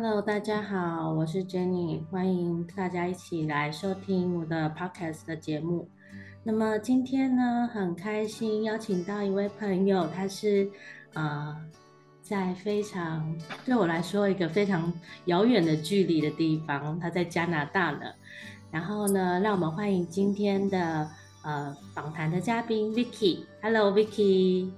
Hello，大家好，我是 Jenny，欢迎大家一起来收听我的 Podcast 的节目。那么今天呢，很开心邀请到一位朋友，他是呃，在非常对我来说一个非常遥远的距离的地方，他在加拿大呢。然后呢，让我们欢迎今天的呃访谈的嘉宾 Vicky。Hello，Vicky。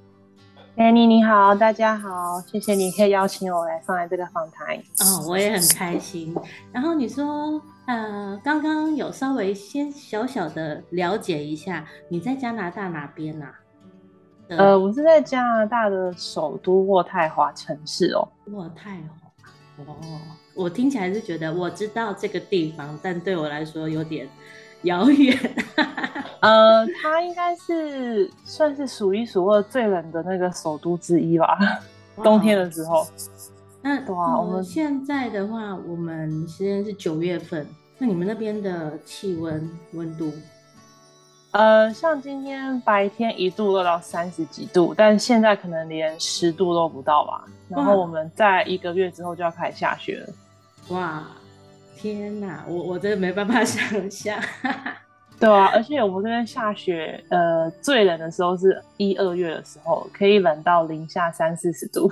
Annie 你好，大家好，谢谢你可以邀请我来上来这个访谈。哦，我也很开心。然后你说，呃，刚刚有稍微先小小的了解一下，你在加拿大哪边啊？呃，我是在加拿大的首都渥太华城市哦。渥太华，哦，我听起来是觉得我知道这个地方，但对我来说有点遥远。呃，它应该是算是数一数二最冷的那个首都之一吧。冬天的时候。那哇，我们现在的话，我们现在是九月份，那你们那边的气温温度？呃，像今天白天一度都到三十几度，但现在可能连十度都不到吧。然后我们在一个月之后就要开始下雪了。哇，天哪，我我真的没办法想象。对啊，而且我们这边下雪，呃，最冷的时候是一二月的时候，可以冷到零下三四十度。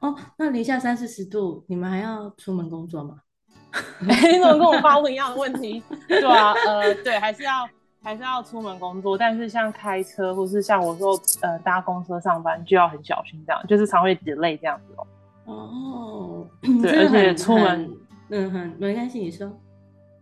哦，那零下三四十度，你们还要出门工作吗？你怎么跟我发问一样的问题？对啊，呃，对，还是要还是要出门工作，但是像开车或是像我说，呃，搭公车上班就要很小心，这样就是常会 delay 这样子哦。哦，对，而且出门，嗯哼，没关系，你说。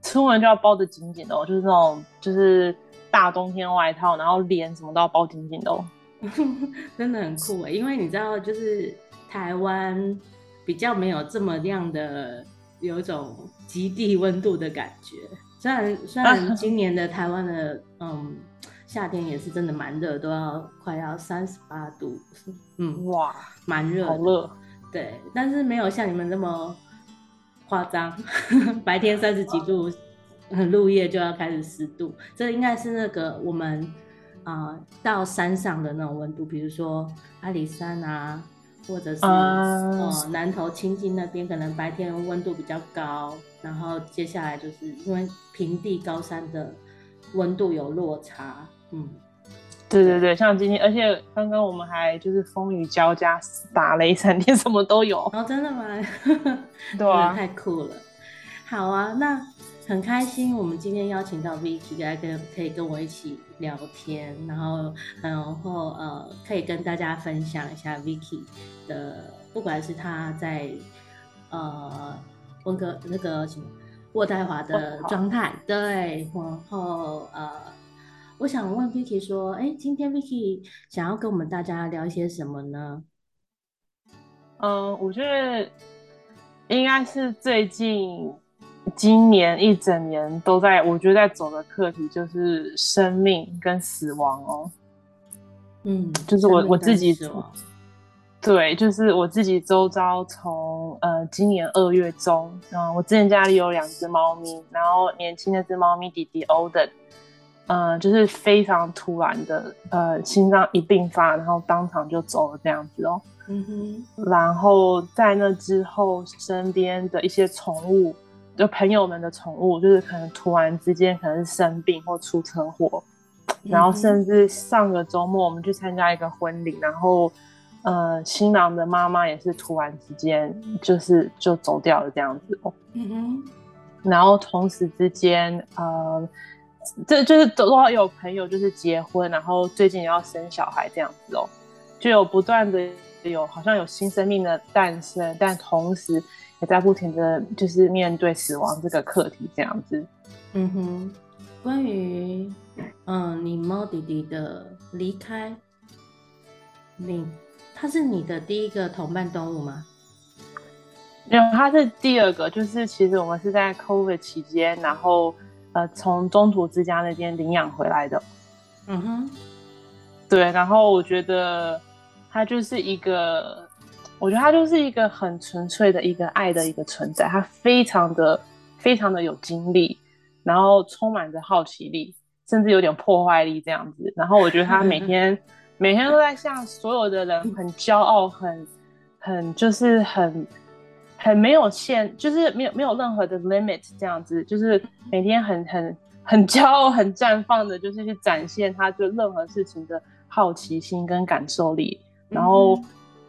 出门就要包的紧紧的哦，就是那种就是大冬天外套，然后脸什么都要包紧紧的哦。真的很酷哎，因为你知道，就是台湾比较没有这么样的有一种极地温度的感觉。虽然虽然 今年的台湾的嗯夏天也是真的蛮热，都要快要三十八度，嗯哇，蛮热，好热。对，但是没有像你们那么。夸张，白天三十几度，入夜就要开始十度，这应该是那个我们啊、呃、到山上的那种温度，比如说阿里山啊，或者是、uh... 呃南投清境那边，可能白天温度比较高，然后接下来就是因为平地高山的温度有落差，嗯。对对对，像今天，而且刚刚我们还就是风雨交加，打雷闪电，什么都有。哦，真的吗？对啊，太酷了。好啊，那很开心，我们今天邀请到 Vicky 来跟可以跟我一起聊天，然后然后呃，可以跟大家分享一下 Vicky 的，不管是他在呃温哥那个什么渥太华的状态，对，然后呃。我想问 Vicky 说：“哎，今天 Vicky 想要跟我们大家聊一些什么呢？”嗯，我觉得应该是最近今年一整年都在，我觉得在走的课题就是生命跟死亡哦。嗯，就是我我自己，对，就是我自己周遭从呃今年二月中，嗯，我之前家里有两只猫咪，然后年轻那只猫咪弟弟 Olden。呃，就是非常突然的，呃，心脏一病发，然后当场就走了这样子哦。嗯哼。然后在那之后，身边的一些宠物，就朋友们的宠物，就是可能突然之间可能是生病或出车祸，嗯，然后甚至上个周末我们去参加一个婚礼，然后呃，新郎的妈妈也是突然之间就是就走掉了这样子哦。嗯哼。然后同时之间，呃。这就是都要有朋友，就是结婚，然后最近也要生小孩这样子哦，就有不断的有好像有新生命的诞生，但同时也在不停的就是面对死亡这个课题这样子。嗯哼，关于嗯你猫弟弟的离开，你他是你的第一个同伴动物吗？没有，他是第二个，就是其实我们是在 COVID 期间，然后。呃，从中途之家那边领养回来的，嗯哼，对，然后我觉得他就是一个，我觉得他就是一个很纯粹的一个爱的一个存在，他非常的非常的有精力，然后充满着好奇力，甚至有点破坏力这样子。然后我觉得他每天 每天都在向所有的人很骄傲，很很就是很很没有限，就是没有没有任何的 limit 这样子，就是每天很很很骄傲、很绽放的，就是去展现他对任何事情的好奇心跟感受力，然后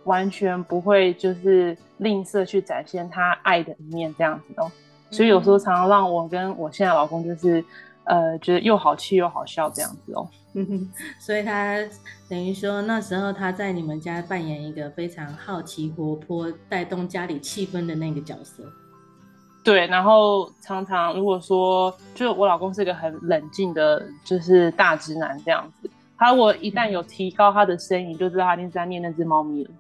完全不会就是吝啬去展现他爱的一面这样子哦。所以有时候常常让我跟我现在老公就是呃觉得又好气又好笑这样子哦。所以他等于说那时候他在你们家扮演一个非常好奇、活泼、带动家里气氛的那个角色。对，然后常常如果说，就我老公是一个很冷静的，就是大直男这样子。他如果一旦有提高他的声音，嗯、就知道他一定是在念那只猫咪了。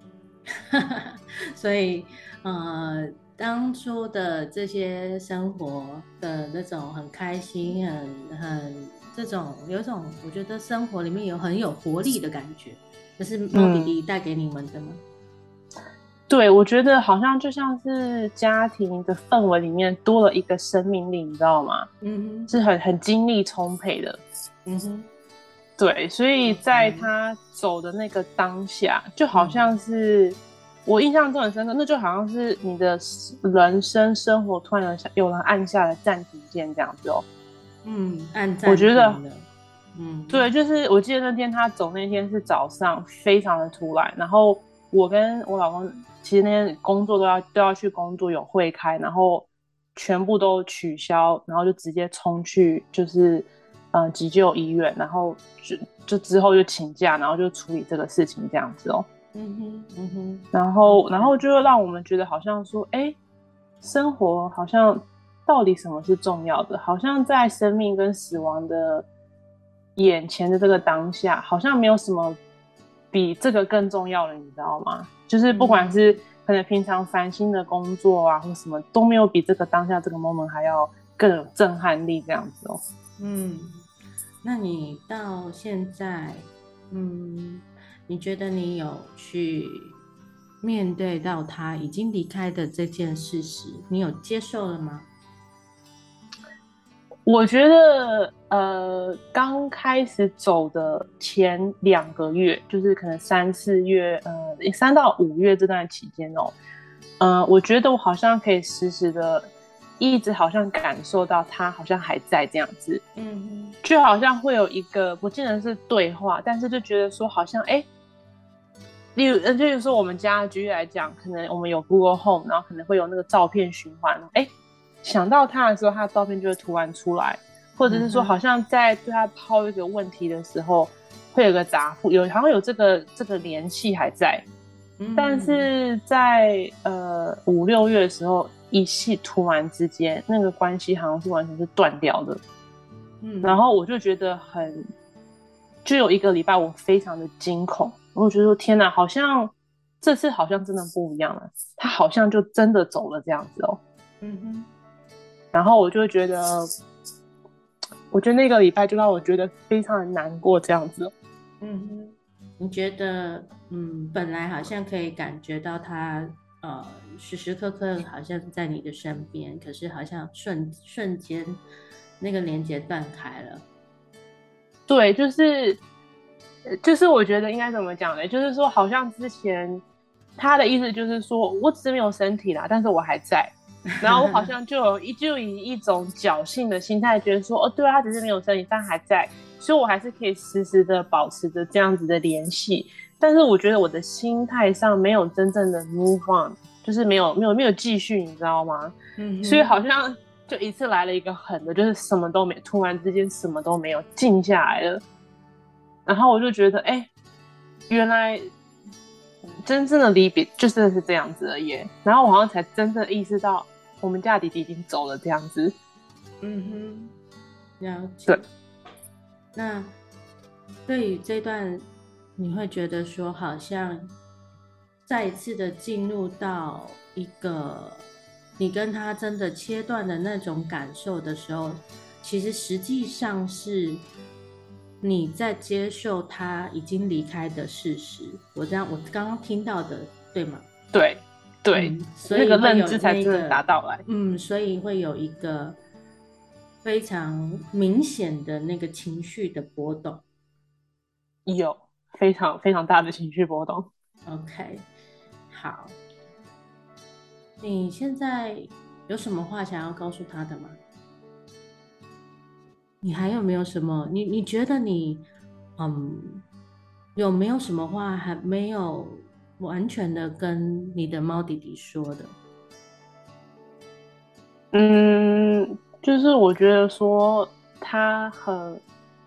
所以，呃，当初的这些生活的那种很开心、很很。这种有一种，我觉得生活里面有很有活力的感觉，这是猫弟弟带给你们的吗？嗯，对，我觉得好像就像是家庭的氛围里面多了一个生命力，你知道吗？嗯哼，是很很精力充沛的。嗯哼，对，所以在他走的那个当下，就好像是，嗯，我印象中很深刻，那就好像是你的人生生活突然有人按下了暂停键这样子哦。嗯。我觉得，嗯，对，就是我记得那天他走那天是早上，非常的突然。然后我跟我老公其实那天工作都要都要去工作，有会开，然后全部都取消，然后就直接冲去就是嗯急救医院，然后就就之后就请假，然后就处理这个事情这样子哦。嗯哼，嗯哼。然后然后就让我们觉得好像说，哎，生活好像。到底什么是重要的？好像在生命跟死亡的眼前的这个当下，好像没有什么比这个更重要的，你知道吗？就是不管是可能平常烦心的工作啊，或什么都没有比这个当下这个 moment 还要更有震撼力这样子哦。嗯，那你到现在，嗯，你觉得你有去面对到他已经离开的这件事实，你有接受了吗？我觉得，呃，刚开始走的前两个月，就是可能三四月，呃，三到五月这段期间哦，呃，我觉得我好像可以时时的，一直好像感受到他好像还在这样子，嗯，就好像会有一个不见得是对话，但是就觉得说好像，哎，例如，呃，就是说我们家举例来讲，可能我们有 Google Home，然后可能会有那个照片循环，哎。想到他的时候，他的照片就会突然出来，或者是说，好像在对他抛一个问题的时候，会有个答复，有好像有这个这个联系还在，嗯、但是在呃五六月的时候，一系突然之间，那个关系好像是完全是断掉的，嗯，然后我就觉得很，就有一个礼拜我非常的惊恐，我觉得说天哪，好像这次好像真的不一样了，他好像就真的走了这样子哦，嗯哼。然后我就觉得，我觉得那个礼拜就让我觉得非常的难过，这样子。嗯哼，你觉得，嗯，本来好像可以感觉到他，呃，时时刻刻好像在你的身边，可是好像瞬瞬间那个连接断开了。对，就是，就是我觉得应该怎么讲呢？就是说，好像之前他的意思就是说，我只是没有身体啦，但是我还在。然后我好像就有一就以一种侥幸的心态，觉得说，哦，对啊，他只是没有声音，但还在，所以我还是可以时时的保持着这样子的联系。但是我觉得我的心态上没有真正的 move on，就是没有没有没有继续，你知道吗？嗯。所以好像就一次来了一个狠的，就是什么都没，突然之间什么都没有，静下来了。然后我就觉得，哎，原来。真正的离别就真的是这样子而已，然后我好像才真正意识到，我们家弟弟已经走了这样子。嗯哼，了解。对。那对于这段，你会觉得说，好像再一次的进入到一个你跟他真的切断的那种感受的时候，其实实际上是。你在接受他已经离开的事实，我这样我刚刚听到的对吗？对，对，嗯、所以那个认知才真的达到来。嗯，所以会有一个非常明显的那个情绪的波动，有非常非常大的情绪波动。OK，好。你现在有什么话想要告诉他的吗？你还有没有什么？你你觉得你，嗯，有没有什么话还没有完全的跟你的猫弟弟说的？嗯，就是我觉得说他很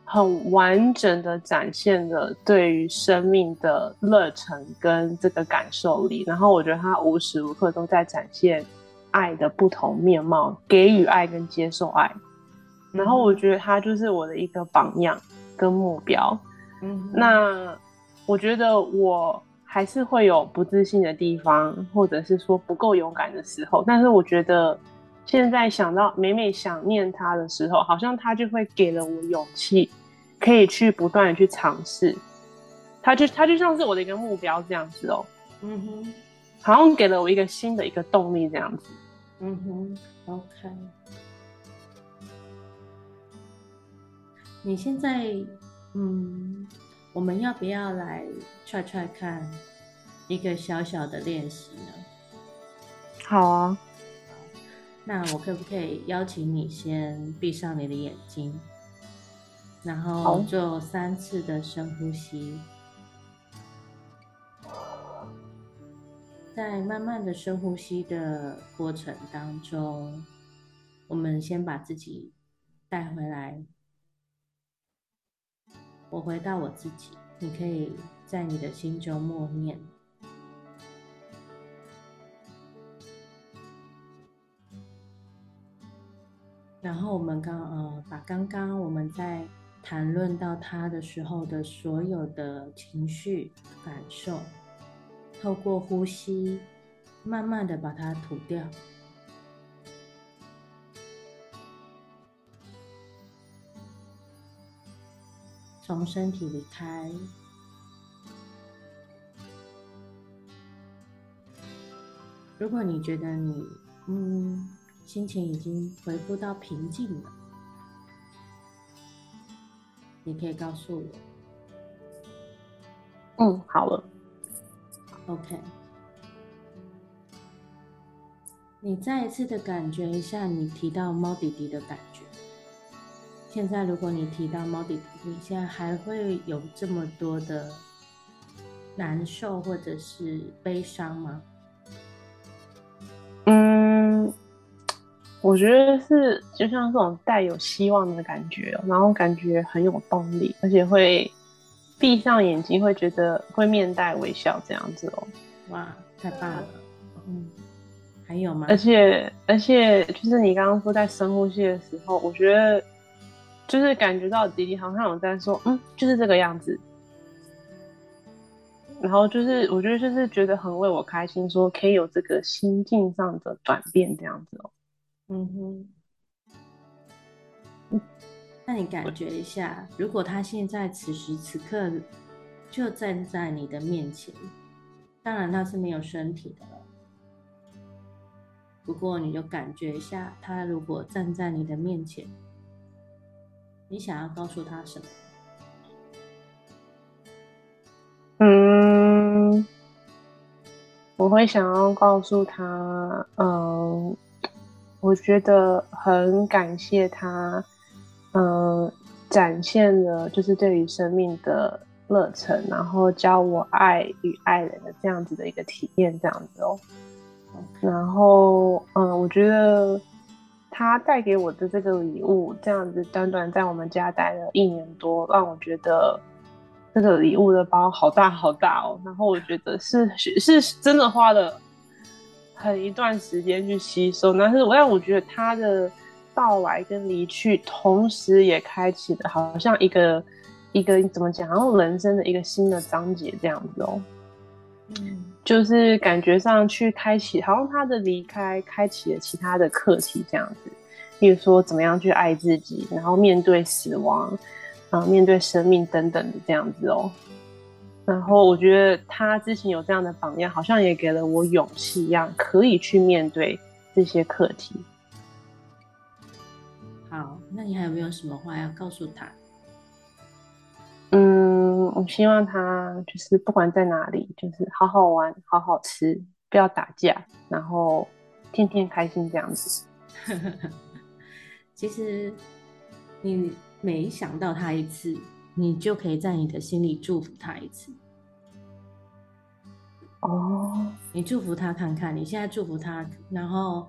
很完整的展现了对于生命的热忱跟这个感受力，然后我觉得他无时无刻都在展现爱的不同面貌，给予爱跟接受爱。然后我觉得他就是我的一个榜样跟目标。嗯，那我觉得我还是会有不自信的地方，或者是说不够勇敢的时候。但是我觉得现在想到每每想念他的时候，好像他就会给了我勇气，可以去不断的去尝试。他就他就像是我的一个目标这样子哦。嗯哼，好像给了我一个新的一个动力这样子。嗯哼，OK。你现在，嗯，我们要不要来踹踹看一个小小的练习呢？好啊。那我可不可以邀请你先闭上你的眼睛，然后做三次的深呼吸，在慢慢的深呼吸的过程当中，我们先把自己带回来。我回到我自己，你可以在你的心中默念。然后我们刚呃，把刚刚我们在谈论到他的时候的所有的情绪感受，透过呼吸，慢慢的把它吐掉。从身体离开。如果你觉得你嗯心情已经恢复到平静了，你可以告诉我。嗯，好了。OK。你再一次的感觉一下，你提到猫弟弟的感觉。现在，如果你提到猫弟弟，你现在还会有这么多的难受或者是悲伤吗？嗯，我觉得是就像这种带有希望的感觉，然后感觉很有动力，而且会闭上眼睛，会觉得会面带微笑这样子哦。哇，太棒了！嗯，还有吗？而且而且，就是你刚刚说在深呼吸的时候，我觉得。就是感觉到弟弟好像有在说，嗯，就是这个样子。然后就是我觉得就是觉得很为我开心，说可以有这个心境上的转变这样子哦。嗯哼。嗯，那你感觉一下，如果他现在此时此刻就站在你的面前，当然他是没有身体的了。不过你就感觉一下，他如果站在你的面前。你想要告诉他什么？嗯，我会想要告诉他，嗯，我觉得很感谢他，嗯，展现了就是对于生命的热忱，然后教我爱与爱人的这样子的一个体验，这样子哦。然后，嗯，我觉得。他带给我的这个礼物，这样子短短在我们家待了一年多，让我觉得这个礼物的包好大好大哦。然后我觉得是是是真的花了很一段时间去吸收，但是我让我觉得他的到来跟离去，同时也开启了好像一个一个怎么讲，然后人生的一个新的章节这样子哦。嗯。就是感觉上去开启，好像他的离开开启了其他的课题这样子，比如说怎么样去爱自己，然后面对死亡，啊，面对生命等等的这样子哦。然后我觉得他之前有这样的榜样，好像也给了我勇气一样，可以去面对这些课题。好，那你还有没有什么话要告诉他？希望他就是不管在哪里，就是好好玩，好好吃，不要打架，然后天天开心这样子。其实你每想到他一次，你就可以在你的心里祝福他一次。哦，你祝福他看看，你现在祝福他，然后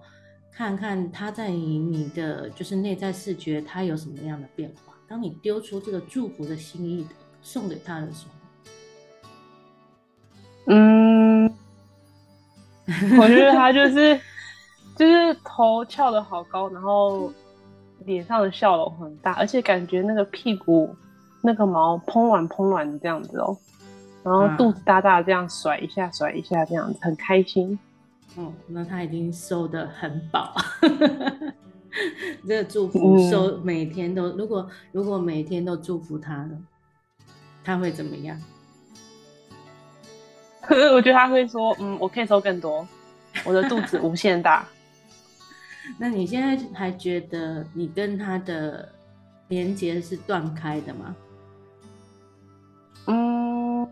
看看他在你你的就是内在视觉，他有什么样的变化。当你丢出这个祝福的心意送给他的时候，嗯，我觉得他就是就是头翘的好高，然后脸上的笑容很大，而且感觉那个屁股那个毛蓬软蓬软的这样子哦。然后肚子大大的这样甩一下甩一下这样子很开心，嗯，那他已经收得很饱，这个祝福收每天都，嗯、如果如果每天都祝福他呢，他会怎么样？我觉得他会说，嗯，我可以收更多，我的肚子无限大。那你现在还觉得你跟他的连接是断开的吗？嗯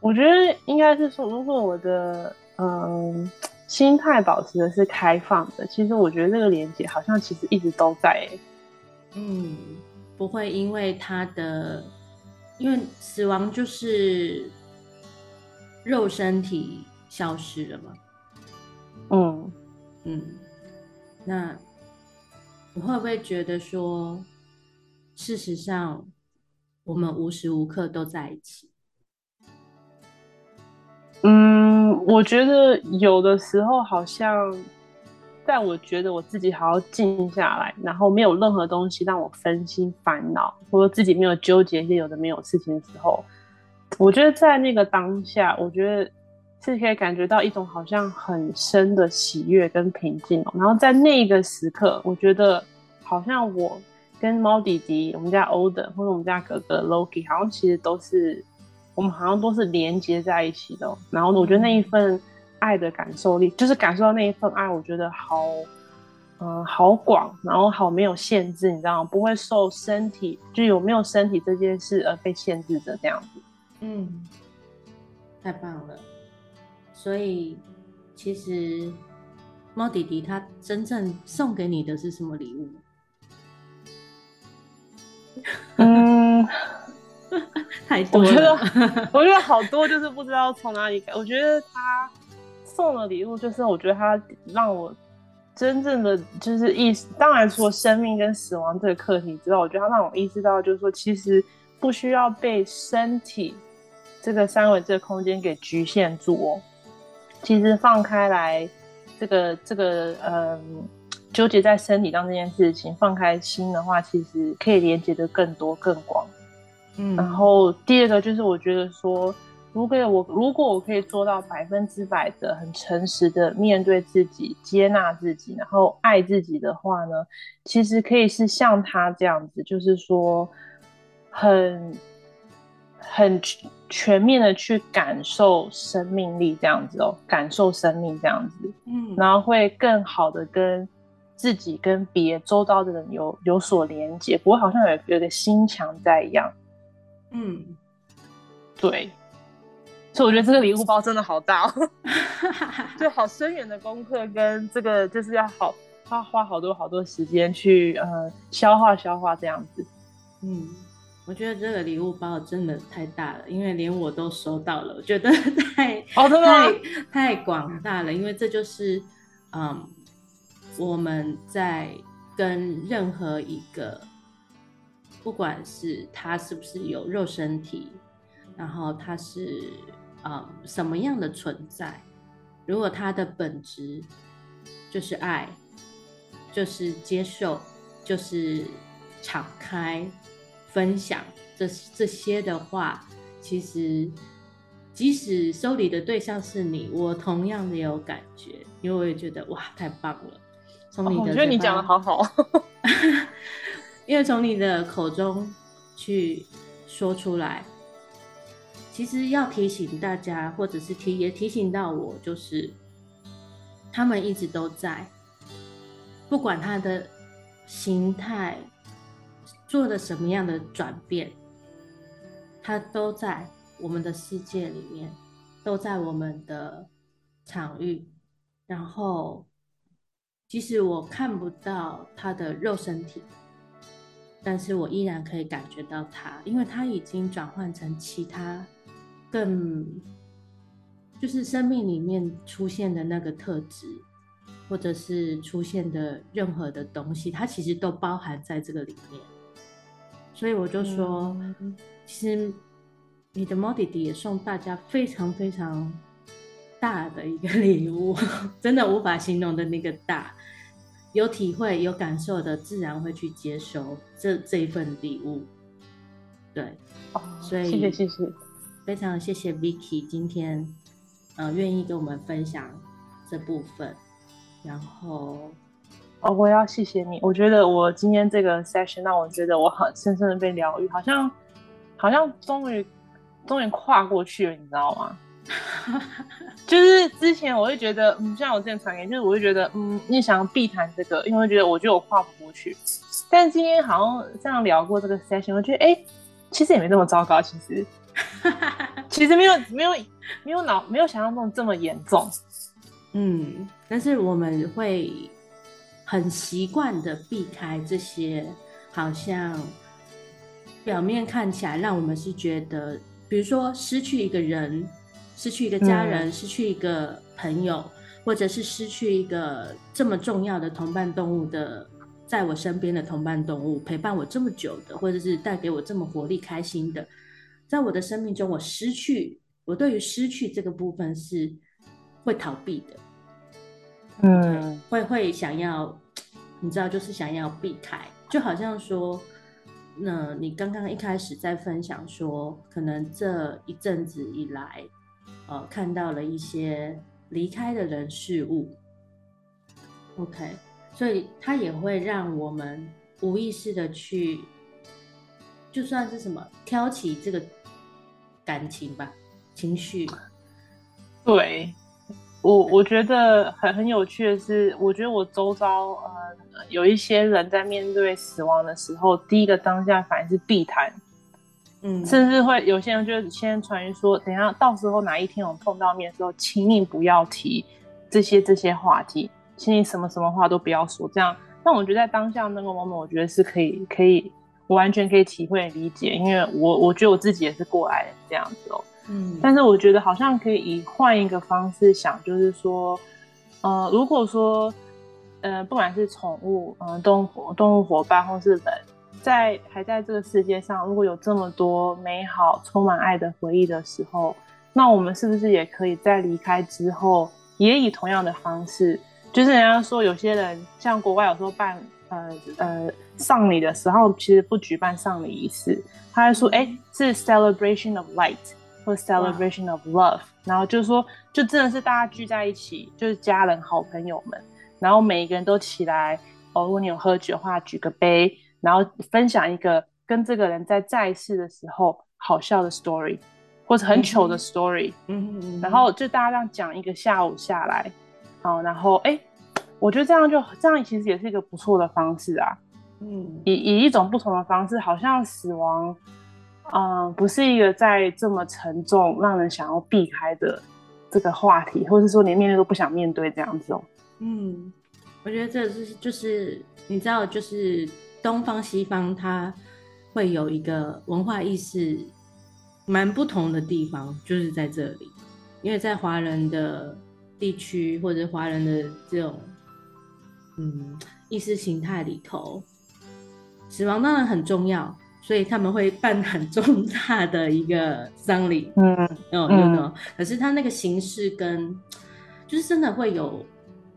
我觉得应该是说，如果我的嗯心态保持的是开放的，其实我觉得这个连接好像其实一直都在。嗯，不会因为他的，因为死亡就是肉身体消失了嘛。嗯嗯，那你会不会觉得说，事实上我们无时无刻都在一起？嗯，我觉得有的时候好像，在我觉得我自己好好静下来，然后没有任何东西让我分心烦恼，或者自己没有纠结一些有的没有事情的时候，我觉得在那个当下，我觉得是可以感觉到一种好像很深的喜悦跟平静。然后在那个时刻，我觉得好像我跟猫弟弟、我们家 Oden 或者我们家哥哥 Loki，好像其实都是。我们好像都是连接在一起的，然后我觉得那一份爱的感受力，就是感受到那一份爱，我觉得好，嗯、呃，好广，然后好没有限制，你知道吗？不会受身体，就有没有身体这件事而被限制着这样子。嗯，太棒了。所以其实猫弟弟他真正送给你的是什么礼物？嗯。太多了，我觉得，我觉得好多，就是不知道从哪里。我觉得他送的礼物，就是我觉得他让我真正的就是意识。当然，除了生命跟死亡这个课题之外，我觉得他让我意识到，就是说，其实不需要被身体这个三维这个空间给局限住哦。其实放开来，这个这个嗯，纠结在身体上这件事情，放开心的话，其实可以连接的更多更广。嗯，然后第二个就是我觉得说，如果我如果我可以做到百分之百的很诚实的面对自己、接纳自己，然后爱自己的话呢，其实可以是像他这样子，就是说很很全面的去感受生命力这样子哦，感受生命这样子，嗯，然后会更好的跟自己跟别周遭的人有有所连接，不会好像有有个心墙在一样。嗯，对，所以我觉得这个礼物包真的好大哦，就好深远的功课，跟这个就是要好花花好多好多时间去呃消化消化这样子。嗯，我觉得这个礼物包真的太大了，因为连我都收到了，我觉得 太哦，真的太太广大了，因为这就是嗯我们在跟任何一个。不管是他是不是有肉身体，然后他是呃什么样的存在，如果他的本质就是爱，就是接受，就是敞开分享这这些的话，其实即使收礼的对象是你，我同样的有感觉，因为我也觉得哇，太棒了。从你的、哦，我觉得你讲的好好。因为从你的口中去说出来，其实要提醒大家，或者是提也提醒到我，就是他们一直都在，不管他的形态做了什么样的转变，他都在我们的世界里面，都在我们的场域，然后即使我看不到他的肉身体，但是我依然可以感觉到他，因为他已经转换成其他更，就是生命里面出现的那个特质，或者是出现的任何的东西，它其实都包含在这个里面。所以我就说，嗯、其实你的猫弟弟也送大家非常非常大的一个礼物，真的无法形容的那个大。有体会、有感受的，自然会去接收这这一份礼物。对，哦，所以谢谢谢谢，非常谢谢 Vicky 今天，呃，愿意跟我们分享这部分。然后，哦，我要谢谢你。我觉得我今天这个 session 让我觉得我很深深的被疗愈，好像好像终于终于跨过去了，你知道吗？就是之前我会觉得，嗯，像我之前传言，就是我会觉得，嗯，你想要避谈这个，因为我觉得我觉得我跨不过去。但今天好像这样聊过这个 session，我觉得，哎、其实也没那么糟糕，其实，其实没有没有没有脑没有想象中这么严重。嗯，但是我们会很习惯的避开这些，好像表面看起来让我们是觉得，比如说失去一个人。失去一个家人，嗯、失去一个朋友，或者是失去一个这么重要的同伴动物的，在我身边的同伴动物，陪伴我这么久的，或者是带给我这么活力、开心的，在我的生命中，我失去，我对于失去这个部分是会逃避的，嗯，会会想要，你知道，就是想要避开，就好像说，那你刚刚一开始在分享说，可能这一阵子以来。呃，看到了一些离开的人事物，OK，所以它也会让我们无意识的去，就算是什么挑起这个感情吧，情绪。对，我我觉得很很有趣的是，我觉得我周遭呃有一些人在面对死亡的时候，第一个当下反应是避谈。嗯，甚至会有些人就先传言说，等一下到时候哪一天我们碰到面的时候，请你不要提这些这些话题，请你什么什么话都不要说。这样，那我觉得在当下那个 moment，我觉得是可以可以，我完全可以体会理解，因为我我觉得我自己也是过来人这样子哦。嗯，但是我觉得好像可以以换一个方式想，就是说，呃，如果说，呃，不管是宠物，嗯、呃，动物动物伙伴或是人。在还在这个世界上，如果有这么多美好、充满爱的回忆的时候，那我们是不是也可以在离开之后，也以同样的方式？就是人家说，有些人像国外有时候办呃呃丧礼的时候，其实不举办丧礼仪式，他会说，哎，是 celebration of light 或 celebration of love，然后就是说，就真的是大家聚在一起，就是家人、好朋友们，然后每一个人都起来，哦，如果你有喝酒的话，举个杯。然后分享一个跟这个人在在世的时候好笑的 story，或者很糗的 story，嗯嗯，然后就大家这样讲一个下午下来，好，然后哎，我觉得这样就这样其实也是一个不错的方式啊，嗯，以以一种不同的方式，好像死亡，嗯，不是一个在这么沉重、让人想要避开的这个话题，或者说连面对都不想面对这样子哦，嗯，我觉得这是就是你知道就是。东方西方，它会有一个文化意识蛮不同的地方，就是在这里，因为在华人的地区或者华人的这种嗯意识形态里头，死亡当然很重要，所以他们会办很重大的一个丧礼，嗯嗯嗯，可是他那个形式跟就是真的会有。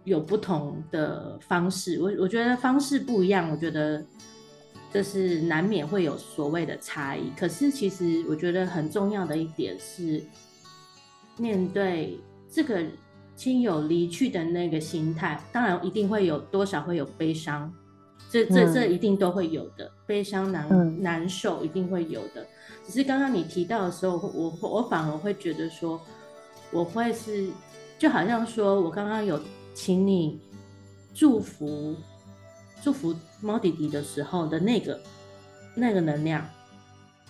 有不同的方式，我我觉得方式不一样，我觉得这是难免会有所谓的差异。可是其实我觉得很重要的一点是，面对这个亲友离去的那个心态，当然一定会有多少会有悲伤，这这这一定都会有的，悲伤难、嗯、难受一定会有的。只是刚刚你提到的时候，我我反而会觉得说，我会是就好像说我刚刚有。请你祝福祝福猫弟弟的时候的那个那个能量，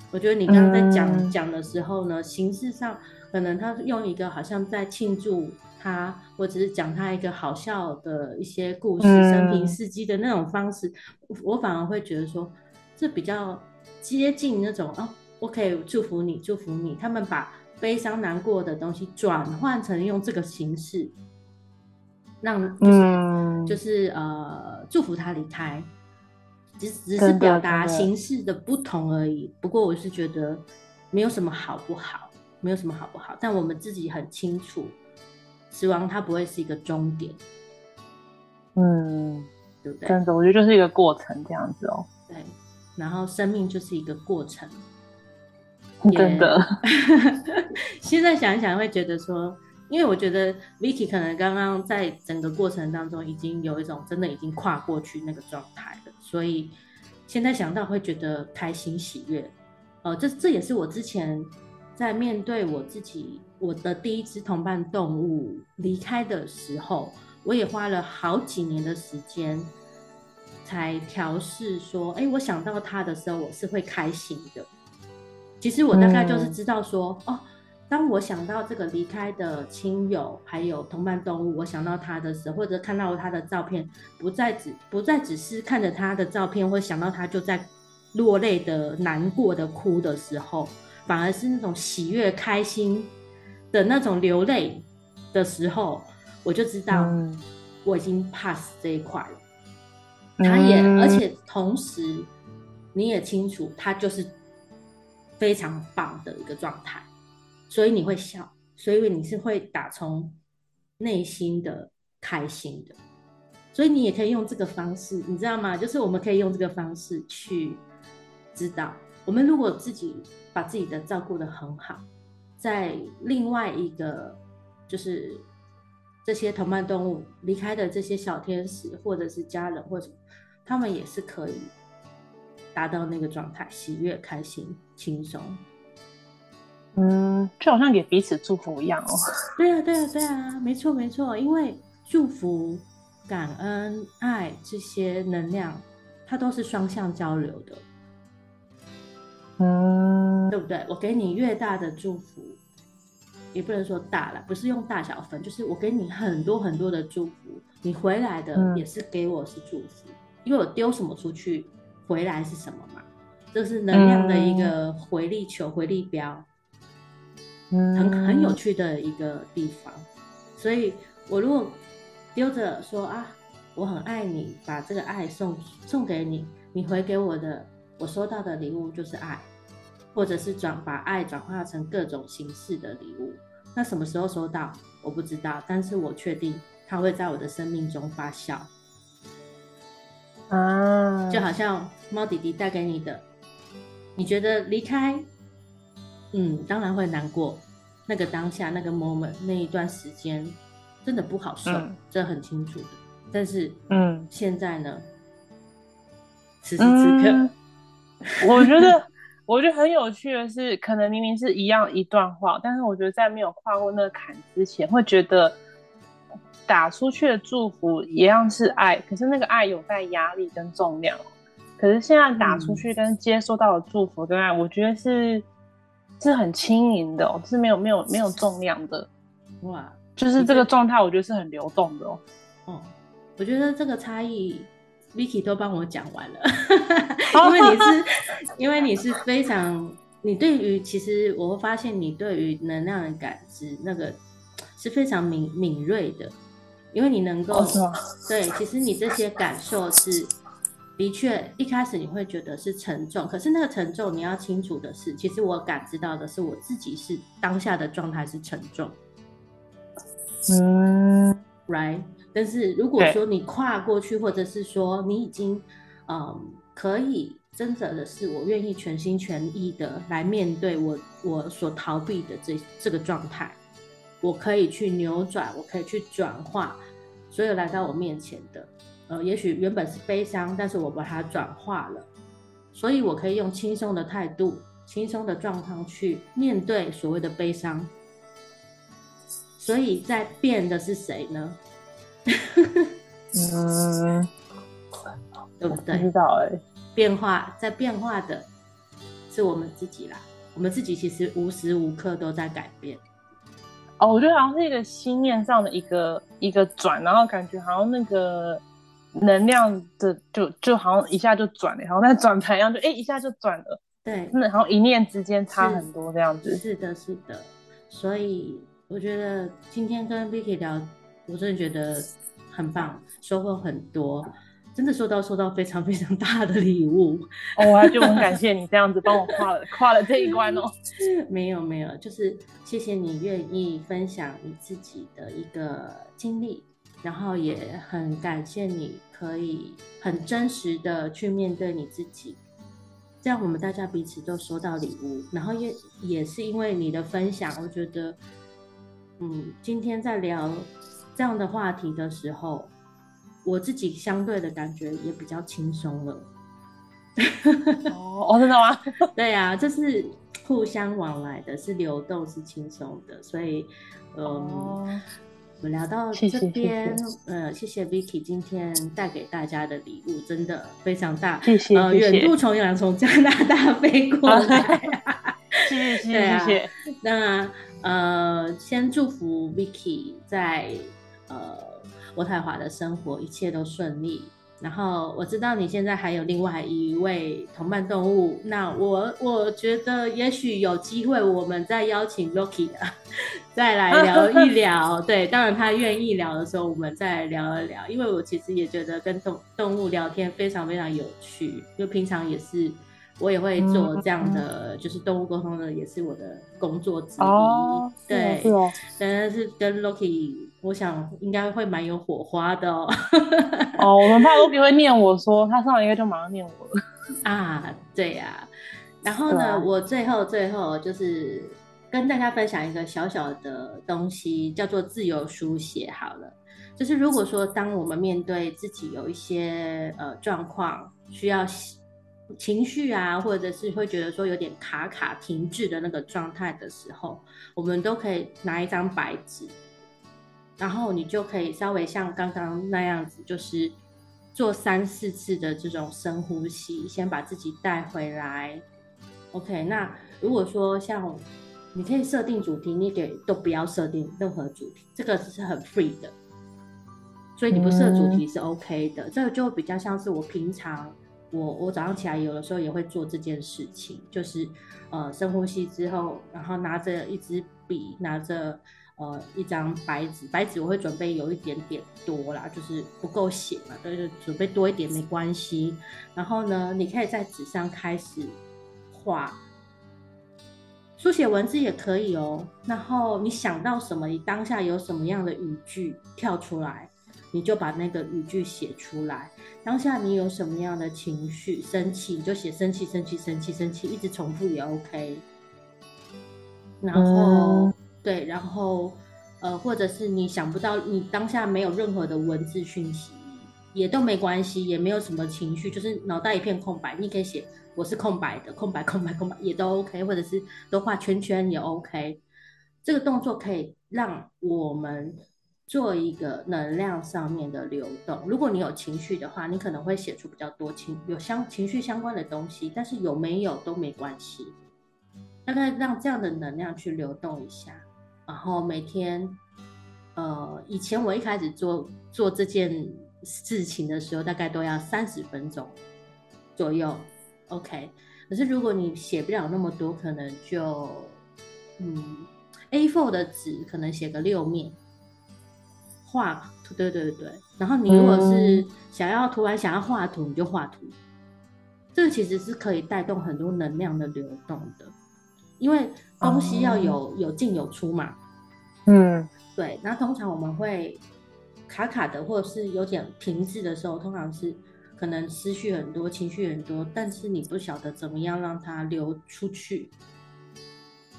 我觉得你刚刚在讲讲、嗯、的时候呢，形式上可能他用一个好像在庆祝他，我只是讲他一个好笑的一些故事、嗯、生平事迹的那种方式，我反而会觉得说，这比较接近那种哦，我可以祝福你，祝福你。他们把悲伤难过的东西转换成用这个形式，让就是、嗯、就是呃祝福他离开。只只是表达形式的不同而已。不过我是觉得没有什么好不好，没有什么好不好。但我们自己很清楚，死亡它不会是一个终点。嗯，对不对？真的，我觉得就是一个过程这样子哦。对，然后生命就是一个过程。真的。现在想一想会觉得说，因为我觉得 Vicky 可能刚刚在整个过程当中已经有一种真的已经跨过去那个状态了。所以现在想到会觉得开心喜悦，呃，这这也是我之前在面对我自己我的第一只同伴动物离开的时候，我也花了好几年的时间才调试说，哎，我想到它的时候，我是会开心的。其实我大概就是知道说，嗯、哦。当我想到这个离开的亲友，还有同伴动物，我想到他的时候，或者看到他的照片，不再只不再只是看着他的照片，或想到他就在落泪的、难过的哭的时候，反而是那种喜悦、开心的那种流泪的时候，我就知道我已经 pass 这一块了。嗯、他也，而且同时你也清楚，他就是非常棒的一个状态。所以你会笑，所以你是会打从内心的开心的，所以你也可以用这个方式，你知道吗？就是我们可以用这个方式去知道，我们如果自己把自己的照顾的很好，在另外一个就是这些同伴动物离开的这些小天使或者是家人或者，他们也是可以达到那个状态，喜悦、开心、轻松。嗯，就好像给彼此祝福一样哦。对啊，对啊，对啊，没错，没错。因为祝福、感恩、爱这些能量，它都是双向交流的。嗯，对不对？我给你越大的祝福，也不能说大了，不是用大小分，就是我给你很多很多的祝福，你回来的也是给我是祝福，嗯、因为我丢什么出去，回来是什么嘛？这是能量的一个回力球、回力镖。很很有趣的一个地方，所以我如果丢着说啊，我很爱你，把这个爱送送给你，你回给我的，我收到的礼物就是爱，或者是转把爱转化成各种形式的礼物。那什么时候收到，我不知道，但是我确定它会在我的生命中发酵。啊，就好像猫弟弟带给你的，你觉得离开？嗯，当然会难过。那个当下，那个 moment，那一段时间，真的不好受，嗯、这很清楚的。但是，嗯，现在呢，此时此刻，嗯、我觉得，我觉得很有趣的是，可能明明是一样一段话，但是我觉得在没有跨过那个坎之前，会觉得打出去的祝福一样是爱，可是那个爱有带压力跟重量。可是现在打出去跟接收到的祝福跟爱，嗯、我觉得是。是很轻盈的哦，是没有没有没有重量的，哇，就是这个状态，我觉得是很流动的哦。哦，我觉得这个差异，Vicky 都帮我讲完了，因为你是，因为你是非常，你对于其实我会发现你对于能量的感知那个是非常敏敏锐的，因为你能够，哦、对，其实你这些感受是。的确，一开始你会觉得是沉重，可是那个沉重，你要清楚的是，其实我感知到的是我自己是当下的状态是沉重，嗯，right。但是如果说你跨过去，或者是说你已经，嗯，可以真正的是我愿意全心全意的来面对我我所逃避的这这个状态，我可以去扭转，我可以去转化所有来到我面前的。呃，也许原本是悲伤，但是我把它转化了，所以我可以用轻松的态度、轻松的状况去面对所谓的悲伤。所以在变的是谁呢？嗯，对不对？不知道哎。变化在变化的是我们自己啦。我们自己其实无时无刻都在改变。哦，我觉得好像是一个心念上的一个一个转，然后感觉好像那个能量的就就好像一下就转了，然后在转盘一样，就哎一下就转了。对，那好像一念之间差很多这样子。是，是的，是的。所以我觉得今天跟 Vicky 聊，我真的觉得很棒，收获很多。真的收到收到非常 非常大的礼物哦，我还就很感谢你这样子帮我跨了跨了这一关哦。没有没有，就是谢谢你愿意分享你自己的一个经历，然后也很感谢你可以很真实的去面对你自己，这样我们大家彼此都收到礼物，然后也也是因为你的分享，我觉得，嗯，今天在聊这样的话题的时候。我自己相对的感觉也比较轻松了。哦，真的吗？对呀、啊，这是互相往来的，是流动，是轻松的，所以，嗯，哦、我聊到这边，谢谢谢谢呃，谢谢 Vicky 今天带给大家的礼物，真的非常大。谢谢，呃，远渡重洋从加拿大飞过来，谢谢谢谢。那呃，先祝福 Vicky 在呃。渥太华的生活一切都顺利，然后我知道你现在还有另外一位同伴动物，那我我觉得也许有机会我们再邀请 Loki 再来聊一 聊，对，当然他愿意聊的时候，我们再来聊一聊，因为我其实也觉得跟动动物聊天非常非常有趣，就平常也是。我也会做这样的，嗯、就是动物沟通的，也是我的工作之一。哦、对，是哦。但是跟 Loki，我想应该会蛮有火花的哦。哦，我们怕 Loki 会念我说，他上来应该就马上念我了。啊，对呀、啊。然后呢，啊、我最后最后就是跟大家分享一个小小的东西，叫做自由书写。好了，就是如果说当我们面对自己有一些呃状况需要。情绪啊，或者是会觉得说有点卡卡停滞的那个状态的时候，我们都可以拿一张白纸，然后你就可以稍微像刚刚那样子，就是做三四次的这种深呼吸，先把自己带回来。OK，那如果说像你可以设定主题，你给都不要设定任何主题，这个是很 free 的，所以你不设主题是 OK 的，嗯、这个就比较像是我平常。我我早上起来有的时候也会做这件事情，就是呃深呼吸之后，然后拿着一支笔，拿着呃一张白纸，白纸我会准备有一点点多啦，就是不够写嘛，就是准备多一点没关系。然后呢，你可以在纸上开始画，书写文字也可以哦。然后你想到什么，你当下有什么样的语句跳出来，你就把那个语句写出来。当下你有什么样的情绪，生气你就写生气，生气，生气，生气，一直重复也 OK。然后，对，然后，呃，或者是你想不到，你当下没有任何的文字讯息，也都没关系，也没有什么情绪，就是脑袋一片空白，你可以写我是空白的，空白，空白，空白，也都 OK，或者是都画圈圈也 OK。这个动作可以让我们。做一个能量上面的流动。如果你有情绪的话，你可能会写出比较多情有相情绪相关的东西，但是有没有都没关系。大概让这样的能量去流动一下，然后每天，呃，以前我一开始做做这件事情的时候，大概都要三十分钟左右，OK。可是如果你写不了那么多，可能就，嗯，A4 的纸可能写个六面。画图，对对对，然后你如果是想要突然想要画图，你就画图。这个其实是可以带动很多能量的流动的，因为东西要有有进有出嘛。嗯，对。那通常我们会卡卡的，或者是有点停滞的时候，通常是可能思绪很多，情绪很多，但是你不晓得怎么样让它流出去，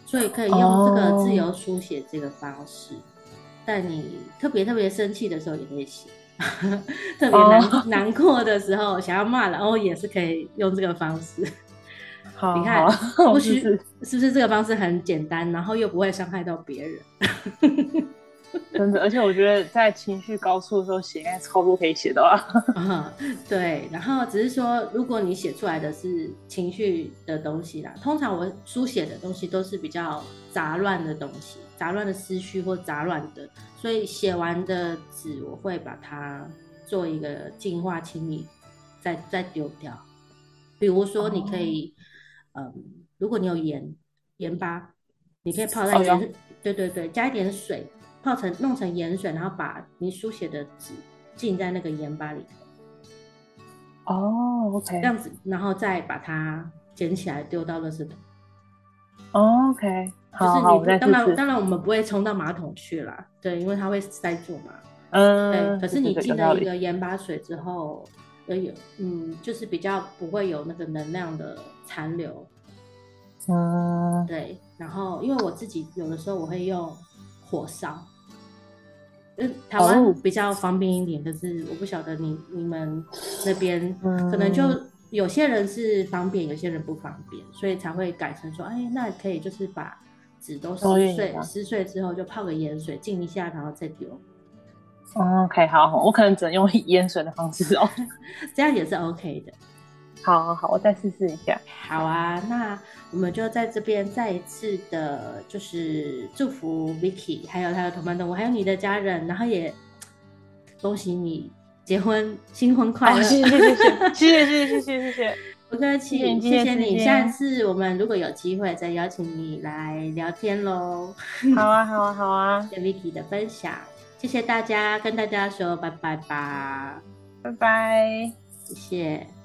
所以可以用这个自由书写这个方式。但你特别特别生气的时候也可以写，特别难、oh. 难过的时候想要骂，然后也是可以用这个方式。好，你看 不需是不是这个方式很简单，然后又不会伤害到别人？真的，而且我觉得在情绪高处的时候写，应该超多可以写的啊。嗯，对。然后只是说，如果你写出来的是情绪的东西啦，通常我书写的东西都是比较杂乱的东西，杂乱的思绪或杂乱的，所以写完的纸我会把它做一个净化清理，再再丢掉。比如说，你可以，哦、嗯，如果你有盐盐巴，你可以泡在盐，哦、对对对，加一点水。泡成弄成盐水，然后把你书写的纸浸在那个盐巴里头。哦，OK，这样子，然后再把它捡起来丢到垃圾桶。OK，好，好，就是你当然当然我们不会冲到马桶去啦，对，因为它会塞住嘛。嗯，对。可是你浸了一个盐巴水之后，呃有嗯，就是比较不会有那个能量的残留。嗯，对。然后因为我自己有的时候我会用火烧。嗯，台湾比较方便一点，哦、可是我不晓得你你们那边可能就有些人是方便，有些人不方便，所以才会改成说，哎，那可以就是把纸都撕碎，撕碎之后就泡个盐水浸一下，然后再丢。嗯，OK，好，我可能只能用 盐水的方式哦，这样也是 OK 的。好，好，好，我再试试一下。好啊，那我们就在这边再一次的，就是祝福 Vicky 还有他的同伴动，我还有你的家人，然后也恭喜你结婚，新婚快乐！谢谢，谢谢，谢谢，谢谢，谢谢，不客气，谢谢你。下次我们如果有机会，再邀请你来聊天喽。好啊，好啊，好啊。谢谢 Vicky 的分享，谢谢大家，跟大家说拜拜吧，拜拜，谢谢。